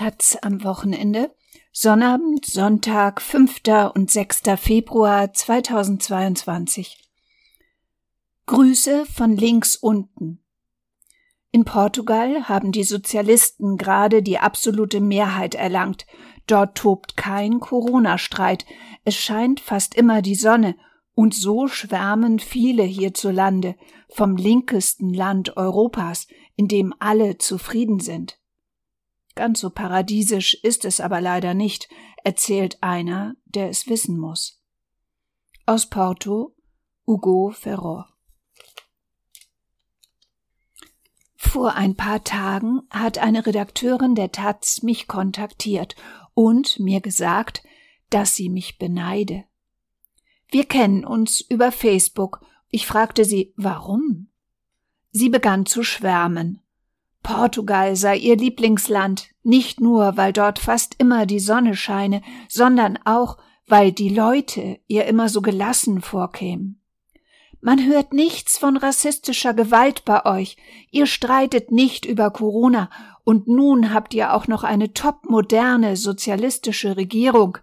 Taz am Wochenende, Sonnabend, Sonntag, 5. und 6. Februar 2022. Grüße von links unten. In Portugal haben die Sozialisten gerade die absolute Mehrheit erlangt. Dort tobt kein Corona-Streit. Es scheint fast immer die Sonne. Und so schwärmen viele hierzulande vom linkesten Land Europas, in dem alle zufrieden sind. Ganz so paradiesisch ist es aber leider nicht, erzählt einer, der es wissen muss. Aus Porto, Hugo Ferror. Vor ein paar Tagen hat eine Redakteurin der Taz mich kontaktiert und mir gesagt, dass sie mich beneide. Wir kennen uns über Facebook. Ich fragte sie, warum? Sie begann zu schwärmen. Portugal sei ihr Lieblingsland, nicht nur, weil dort fast immer die Sonne scheine, sondern auch, weil die Leute ihr immer so gelassen vorkämen. Man hört nichts von rassistischer Gewalt bei euch, ihr streitet nicht über Corona, und nun habt ihr auch noch eine topmoderne sozialistische Regierung.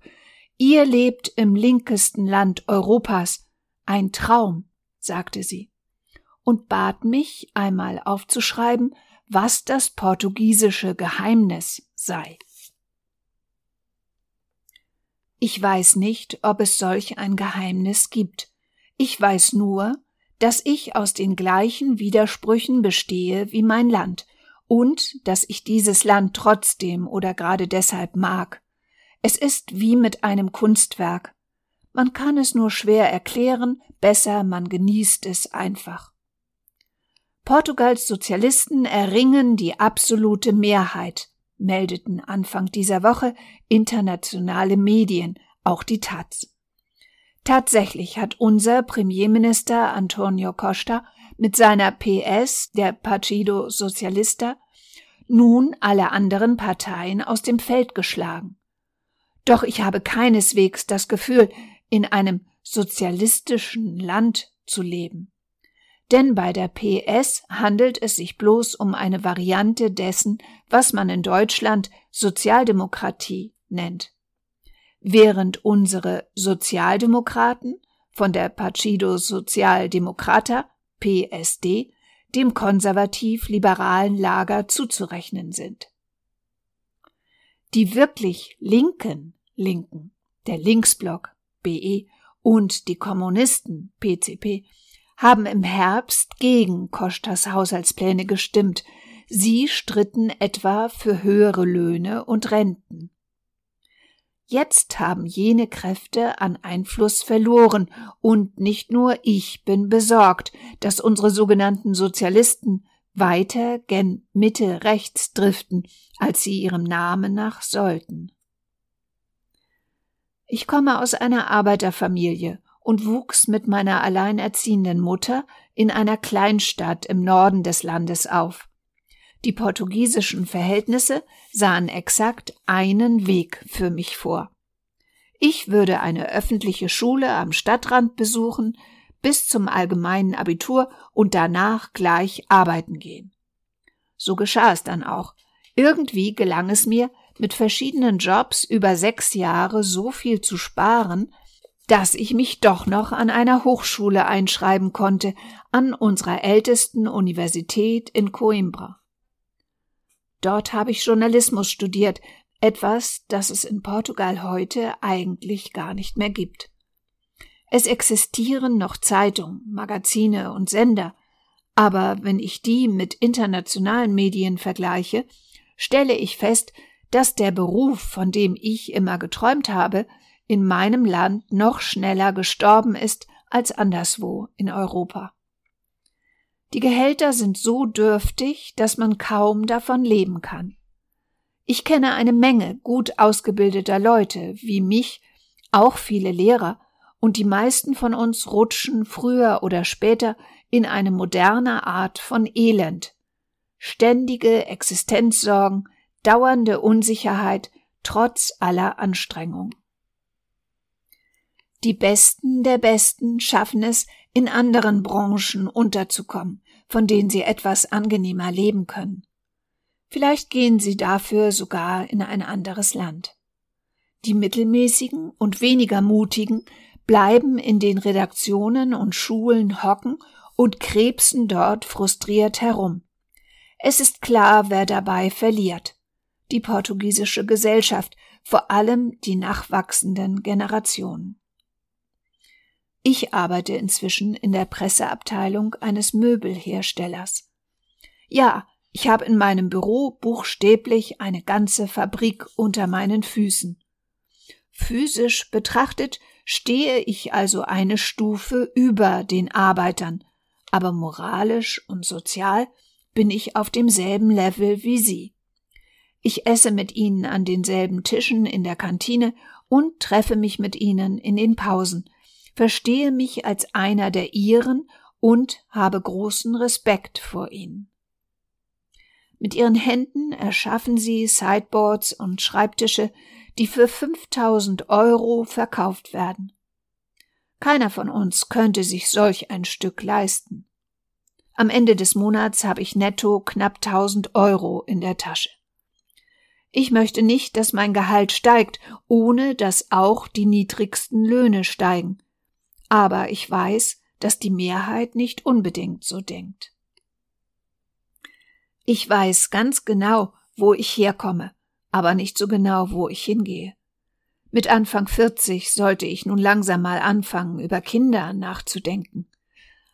Ihr lebt im linkesten Land Europas. Ein Traum, sagte sie, und bat mich, einmal aufzuschreiben, was das portugiesische Geheimnis sei. Ich weiß nicht, ob es solch ein Geheimnis gibt. Ich weiß nur, dass ich aus den gleichen Widersprüchen bestehe wie mein Land und dass ich dieses Land trotzdem oder gerade deshalb mag. Es ist wie mit einem Kunstwerk. Man kann es nur schwer erklären, besser man genießt es einfach. Portugals Sozialisten erringen die absolute Mehrheit, meldeten Anfang dieser Woche internationale Medien, auch die Taz. Tatsächlich hat unser Premierminister Antonio Costa mit seiner PS, der Partido Socialista, nun alle anderen Parteien aus dem Feld geschlagen. Doch ich habe keineswegs das Gefühl, in einem sozialistischen Land zu leben denn bei der PS handelt es sich bloß um eine Variante dessen, was man in Deutschland Sozialdemokratie nennt. Während unsere Sozialdemokraten von der Partido Socialdemocrata PSD dem konservativ-liberalen Lager zuzurechnen sind. Die wirklich linken Linken, der Linksblock BE und die Kommunisten PCP haben im Herbst gegen Kostas Haushaltspläne gestimmt. Sie stritten etwa für höhere Löhne und Renten. Jetzt haben jene Kräfte an Einfluss verloren, und nicht nur ich bin besorgt, dass unsere sogenannten Sozialisten weiter gen Mitte rechts driften, als sie ihrem Namen nach sollten. Ich komme aus einer Arbeiterfamilie und wuchs mit meiner alleinerziehenden Mutter in einer Kleinstadt im Norden des Landes auf. Die portugiesischen Verhältnisse sahen exakt einen Weg für mich vor. Ich würde eine öffentliche Schule am Stadtrand besuchen, bis zum allgemeinen Abitur und danach gleich arbeiten gehen. So geschah es dann auch. Irgendwie gelang es mir, mit verschiedenen Jobs über sechs Jahre so viel zu sparen, dass ich mich doch noch an einer Hochschule einschreiben konnte, an unserer ältesten Universität in Coimbra. Dort habe ich Journalismus studiert, etwas, das es in Portugal heute eigentlich gar nicht mehr gibt. Es existieren noch Zeitungen, Magazine und Sender, aber wenn ich die mit internationalen Medien vergleiche, stelle ich fest, dass der Beruf, von dem ich immer geträumt habe, in meinem Land noch schneller gestorben ist als anderswo in Europa. Die Gehälter sind so dürftig, dass man kaum davon leben kann. Ich kenne eine Menge gut ausgebildeter Leute, wie mich, auch viele Lehrer, und die meisten von uns rutschen früher oder später in eine moderne Art von Elend. Ständige Existenzsorgen, dauernde Unsicherheit, trotz aller Anstrengung. Die Besten der Besten schaffen es, in anderen Branchen unterzukommen, von denen sie etwas angenehmer leben können. Vielleicht gehen sie dafür sogar in ein anderes Land. Die mittelmäßigen und weniger mutigen bleiben in den Redaktionen und Schulen hocken und krebsen dort frustriert herum. Es ist klar, wer dabei verliert. Die portugiesische Gesellschaft, vor allem die nachwachsenden Generationen. Ich arbeite inzwischen in der Presseabteilung eines Möbelherstellers. Ja, ich habe in meinem Büro buchstäblich eine ganze Fabrik unter meinen Füßen. Physisch betrachtet stehe ich also eine Stufe über den Arbeitern, aber moralisch und sozial bin ich auf demselben Level wie sie. Ich esse mit ihnen an denselben Tischen in der Kantine und treffe mich mit ihnen in den Pausen, verstehe mich als einer der ihren und habe großen Respekt vor ihnen. Mit ihren Händen erschaffen sie Sideboards und Schreibtische, die für 5000 Euro verkauft werden. Keiner von uns könnte sich solch ein Stück leisten. Am Ende des Monats habe ich netto knapp 1000 Euro in der Tasche. Ich möchte nicht, dass mein Gehalt steigt, ohne dass auch die niedrigsten Löhne steigen. Aber ich weiß, dass die Mehrheit nicht unbedingt so denkt. Ich weiß ganz genau, wo ich herkomme, aber nicht so genau, wo ich hingehe. Mit Anfang 40 sollte ich nun langsam mal anfangen, über Kinder nachzudenken.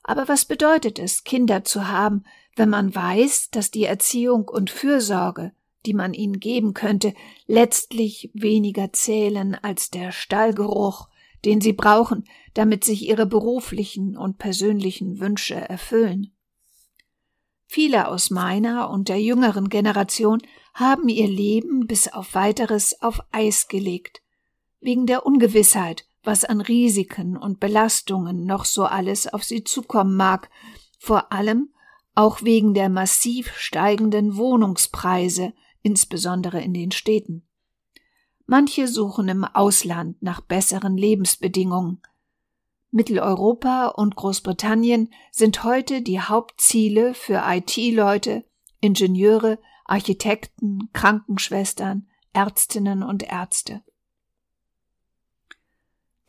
Aber was bedeutet es, Kinder zu haben, wenn man weiß, dass die Erziehung und Fürsorge, die man ihnen geben könnte, letztlich weniger zählen als der Stallgeruch, den sie brauchen, damit sich ihre beruflichen und persönlichen Wünsche erfüllen. Viele aus meiner und der jüngeren Generation haben ihr Leben bis auf weiteres auf Eis gelegt, wegen der Ungewissheit, was an Risiken und Belastungen noch so alles auf sie zukommen mag, vor allem auch wegen der massiv steigenden Wohnungspreise, insbesondere in den Städten. Manche suchen im Ausland nach besseren Lebensbedingungen. Mitteleuropa und Großbritannien sind heute die Hauptziele für IT-Leute, Ingenieure, Architekten, Krankenschwestern, Ärztinnen und Ärzte.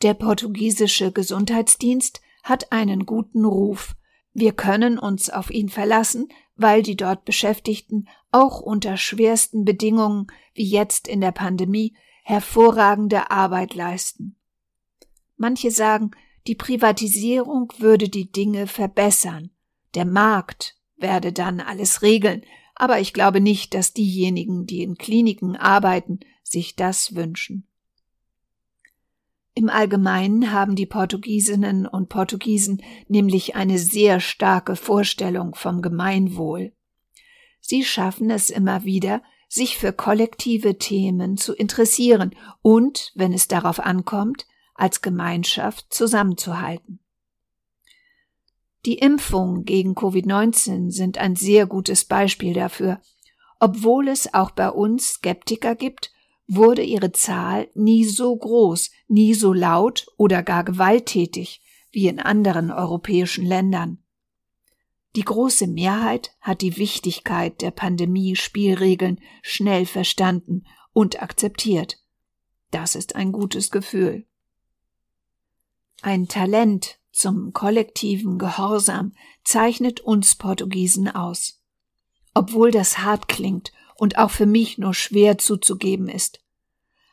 Der portugiesische Gesundheitsdienst hat einen guten Ruf. Wir können uns auf ihn verlassen, weil die dort Beschäftigten auch unter schwersten Bedingungen wie jetzt in der Pandemie hervorragende Arbeit leisten. Manche sagen, die Privatisierung würde die Dinge verbessern. Der Markt werde dann alles regeln, aber ich glaube nicht, dass diejenigen, die in Kliniken arbeiten, sich das wünschen. Im Allgemeinen haben die Portugiesinnen und Portugiesen nämlich eine sehr starke Vorstellung vom Gemeinwohl. Sie schaffen es immer wieder, sich für kollektive Themen zu interessieren und, wenn es darauf ankommt, als Gemeinschaft zusammenzuhalten. Die Impfungen gegen Covid-19 sind ein sehr gutes Beispiel dafür. Obwohl es auch bei uns Skeptiker gibt, wurde ihre Zahl nie so groß, nie so laut oder gar gewalttätig wie in anderen europäischen Ländern. Die große Mehrheit hat die Wichtigkeit der Pandemie-Spielregeln schnell verstanden und akzeptiert. Das ist ein gutes Gefühl. Ein Talent zum kollektiven Gehorsam zeichnet uns Portugiesen aus. Obwohl das hart klingt und auch für mich nur schwer zuzugeben ist.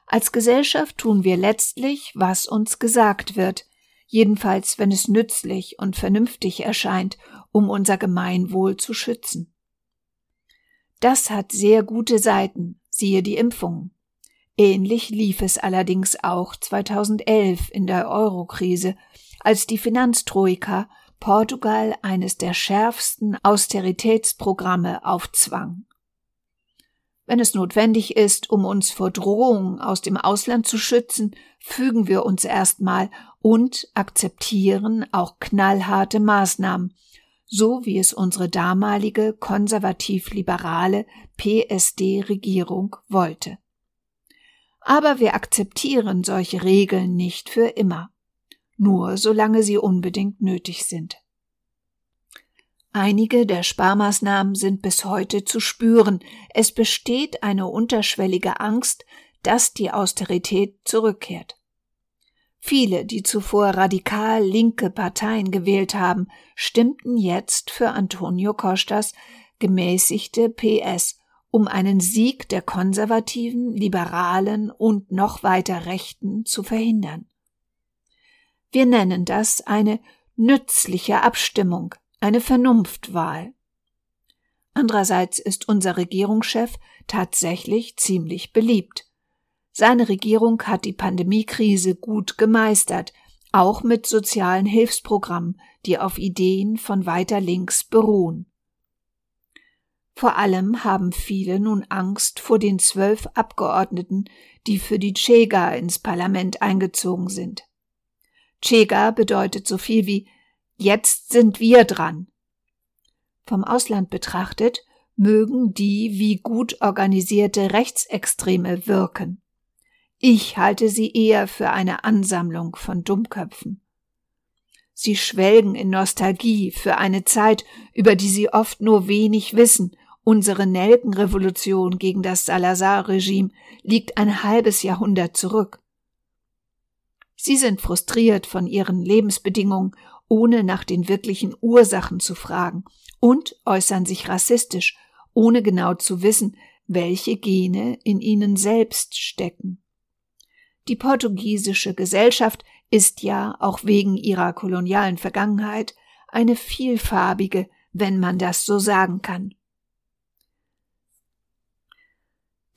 Als Gesellschaft tun wir letztlich, was uns gesagt wird, jedenfalls wenn es nützlich und vernünftig erscheint, um unser Gemeinwohl zu schützen. Das hat sehr gute Seiten, siehe die Impfungen. Ähnlich lief es allerdings auch 2011 in der Eurokrise, als die Finanztroika Portugal eines der schärfsten Austeritätsprogramme aufzwang wenn es notwendig ist, um uns vor Drohungen aus dem Ausland zu schützen, fügen wir uns erstmal und akzeptieren auch knallharte Maßnahmen, so wie es unsere damalige konservativ-liberale PSD-Regierung wollte. Aber wir akzeptieren solche Regeln nicht für immer, nur solange sie unbedingt nötig sind. Einige der Sparmaßnahmen sind bis heute zu spüren. Es besteht eine unterschwellige Angst, dass die Austerität zurückkehrt. Viele, die zuvor radikal linke Parteien gewählt haben, stimmten jetzt für Antonio Costas gemäßigte PS, um einen Sieg der konservativen, liberalen und noch weiter Rechten zu verhindern. Wir nennen das eine nützliche Abstimmung, eine Vernunftwahl. Andererseits ist unser Regierungschef tatsächlich ziemlich beliebt. Seine Regierung hat die Pandemiekrise gut gemeistert, auch mit sozialen Hilfsprogrammen, die auf Ideen von weiter links beruhen. Vor allem haben viele nun Angst vor den zwölf Abgeordneten, die für die Chega ins Parlament eingezogen sind. Chega bedeutet so viel wie Jetzt sind wir dran. Vom Ausland betrachtet mögen die wie gut organisierte Rechtsextreme wirken. Ich halte sie eher für eine Ansammlung von Dummköpfen. Sie schwelgen in Nostalgie für eine Zeit, über die sie oft nur wenig wissen. Unsere Nelkenrevolution gegen das Salazar-Regime liegt ein halbes Jahrhundert zurück. Sie sind frustriert von ihren Lebensbedingungen ohne nach den wirklichen Ursachen zu fragen und äußern sich rassistisch, ohne genau zu wissen, welche Gene in ihnen selbst stecken. Die portugiesische Gesellschaft ist ja, auch wegen ihrer kolonialen Vergangenheit, eine vielfarbige, wenn man das so sagen kann.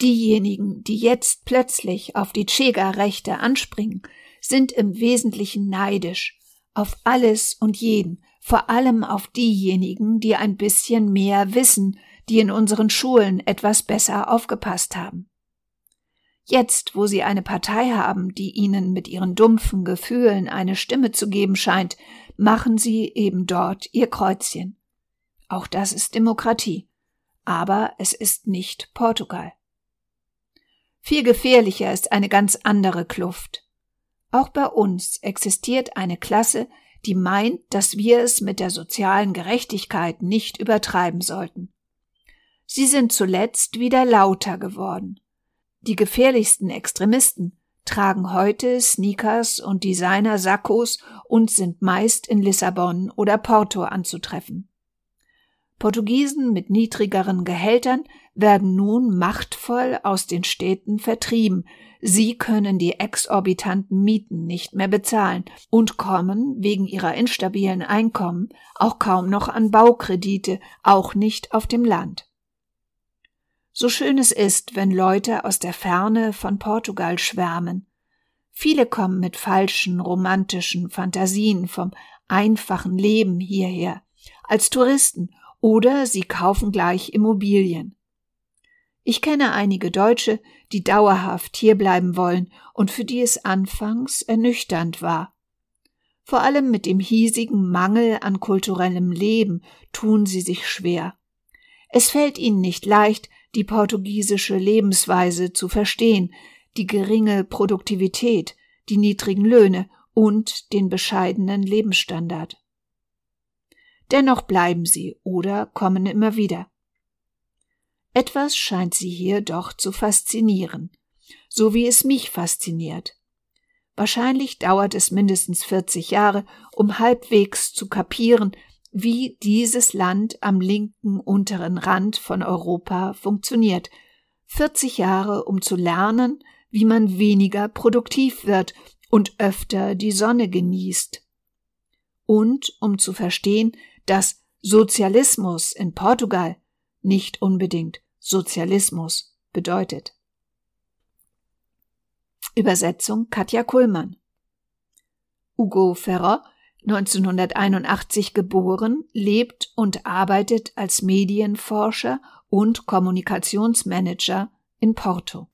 Diejenigen, die jetzt plötzlich auf die Chega-Rechte anspringen, sind im Wesentlichen neidisch auf alles und jeden, vor allem auf diejenigen, die ein bisschen mehr wissen, die in unseren Schulen etwas besser aufgepasst haben. Jetzt, wo sie eine Partei haben, die ihnen mit ihren dumpfen Gefühlen eine Stimme zu geben scheint, machen sie eben dort ihr Kreuzchen. Auch das ist Demokratie. Aber es ist nicht Portugal. Viel gefährlicher ist eine ganz andere Kluft. Auch bei uns existiert eine Klasse, die meint, dass wir es mit der sozialen Gerechtigkeit nicht übertreiben sollten. Sie sind zuletzt wieder lauter geworden. Die gefährlichsten Extremisten tragen heute Sneakers und Designer-Sakkos und sind meist in Lissabon oder Porto anzutreffen. Portugiesen mit niedrigeren Gehältern werden nun machtvoll aus den Städten vertrieben, Sie können die exorbitanten Mieten nicht mehr bezahlen und kommen wegen ihrer instabilen Einkommen auch kaum noch an Baukredite, auch nicht auf dem Land. So schön es ist, wenn Leute aus der Ferne von Portugal schwärmen. Viele kommen mit falschen, romantischen Fantasien vom einfachen Leben hierher, als Touristen, oder sie kaufen gleich Immobilien. Ich kenne einige Deutsche, die dauerhaft hierbleiben wollen und für die es anfangs ernüchternd war. Vor allem mit dem hiesigen Mangel an kulturellem Leben tun sie sich schwer. Es fällt ihnen nicht leicht, die portugiesische Lebensweise zu verstehen, die geringe Produktivität, die niedrigen Löhne und den bescheidenen Lebensstandard. Dennoch bleiben sie oder kommen immer wieder. Etwas scheint sie hier doch zu faszinieren, so wie es mich fasziniert. Wahrscheinlich dauert es mindestens 40 Jahre, um halbwegs zu kapieren, wie dieses Land am linken unteren Rand von Europa funktioniert. 40 Jahre, um zu lernen, wie man weniger produktiv wird und öfter die Sonne genießt. Und um zu verstehen, dass Sozialismus in Portugal nicht unbedingt Sozialismus bedeutet. Übersetzung Katja Kuhlmann. Hugo Ferrer, 1981 geboren, lebt und arbeitet als Medienforscher und Kommunikationsmanager in Porto.